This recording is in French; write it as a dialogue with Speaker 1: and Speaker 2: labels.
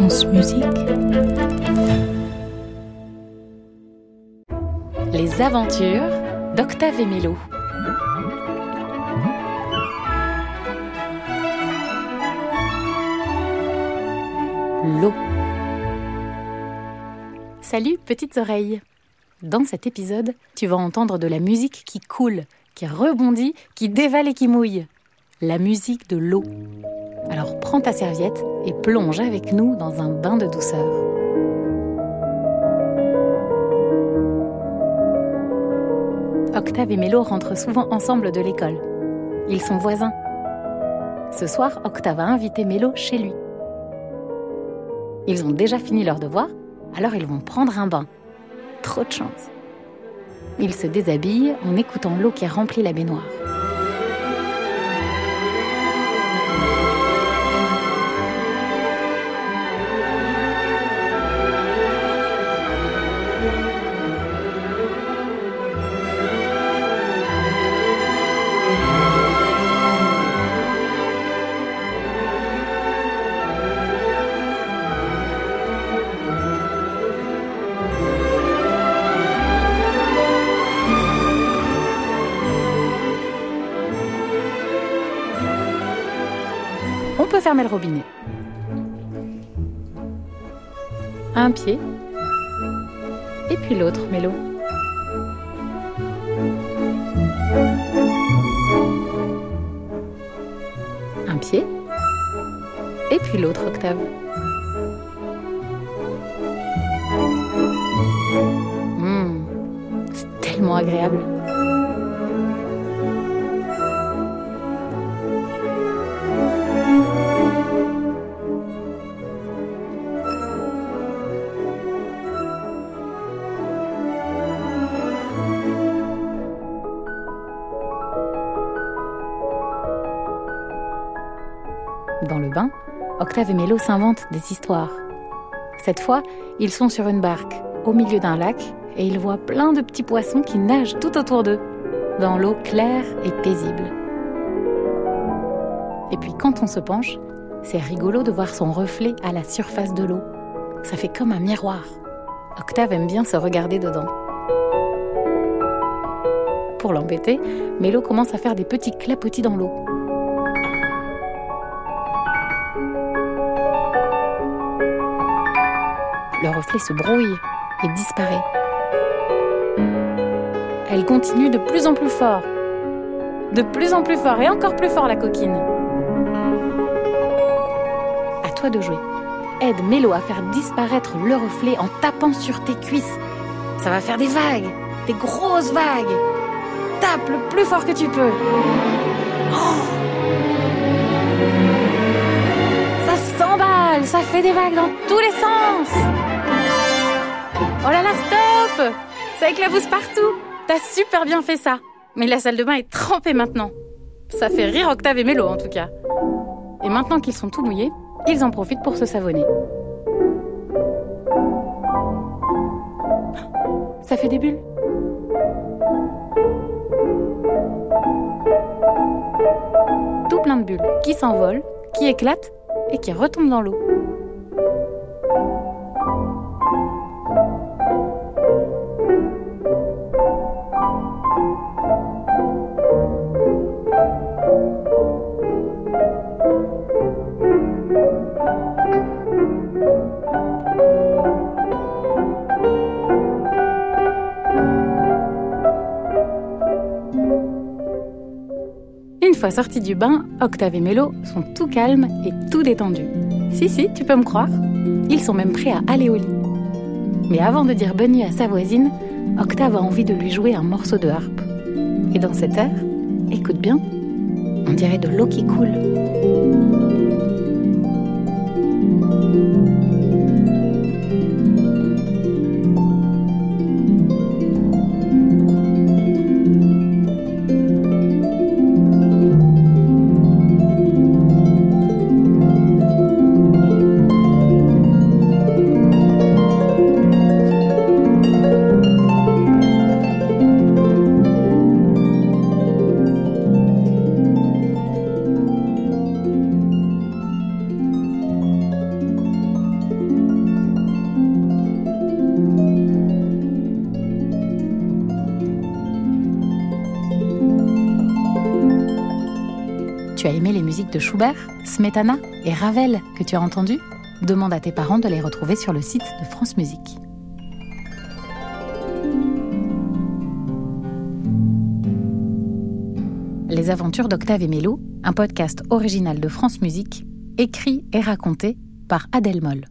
Speaker 1: Les aventures d'Octave et Mélo. L'eau. Salut petites oreilles. Dans cet épisode, tu vas entendre de la musique qui coule, qui rebondit, qui dévale et qui mouille. La musique de l'eau. Alors prends ta serviette et plonge avec nous dans un bain de douceur. Octave et Mélo rentrent souvent ensemble de l'école. Ils sont voisins. Ce soir, Octave a invité Mélo chez lui. Ils ont déjà fini leur devoir, alors ils vont prendre un bain. Trop de chance. Ils se déshabillent en écoutant l'eau qui remplit la baignoire. Peut fermer le robinet. Un pied. Et puis l'autre, Mélo. Un pied. Et puis l'autre, Octave. Mmh, c'est tellement agréable. Dans le bain, Octave et Mélo s'inventent des histoires. Cette fois, ils sont sur une barque, au milieu d'un lac, et ils voient plein de petits poissons qui nagent tout autour d'eux, dans l'eau claire et paisible. Et puis quand on se penche, c'est rigolo de voir son reflet à la surface de l'eau. Ça fait comme un miroir. Octave aime bien se regarder dedans. Pour l'embêter, Mélo commence à faire des petits clapotis dans l'eau. Le reflet se brouille et disparaît. Elle continue de plus en plus fort. De plus en plus fort et encore plus fort la coquine. À toi de jouer. Aide Mélo à faire disparaître le reflet en tapant sur tes cuisses. Ça va faire des vagues, des grosses vagues. Tape le plus fort que tu peux. Oh ça fait des vagues dans tous les sens. Oh là là, stop Ça éclabousse partout T'as super bien fait ça Mais la salle de bain est trempée maintenant. Ça fait rire Octave et Mélo en tout cas. Et maintenant qu'ils sont tout mouillés, ils en profitent pour se savonner. Ça fait des bulles. Tout plein de bulles qui s'envolent, qui éclatent et qui retombent dans l'eau. Fois sortis du bain, Octave et Mélo sont tout calmes et tout détendus. Si, si, tu peux me croire. Ils sont même prêts à aller au lit. Mais avant de dire bonne nuit à sa voisine, Octave a envie de lui jouer un morceau de harpe. Et dans cet air, écoute bien, on dirait de l'eau qui coule. Tu as aimé les musiques de Schubert, Smetana et Ravel que tu as entendues? Demande à tes parents de les retrouver sur le site de France Musique. Les aventures d'Octave et Mélo, un podcast original de France Musique, écrit et raconté par Adèle Moll.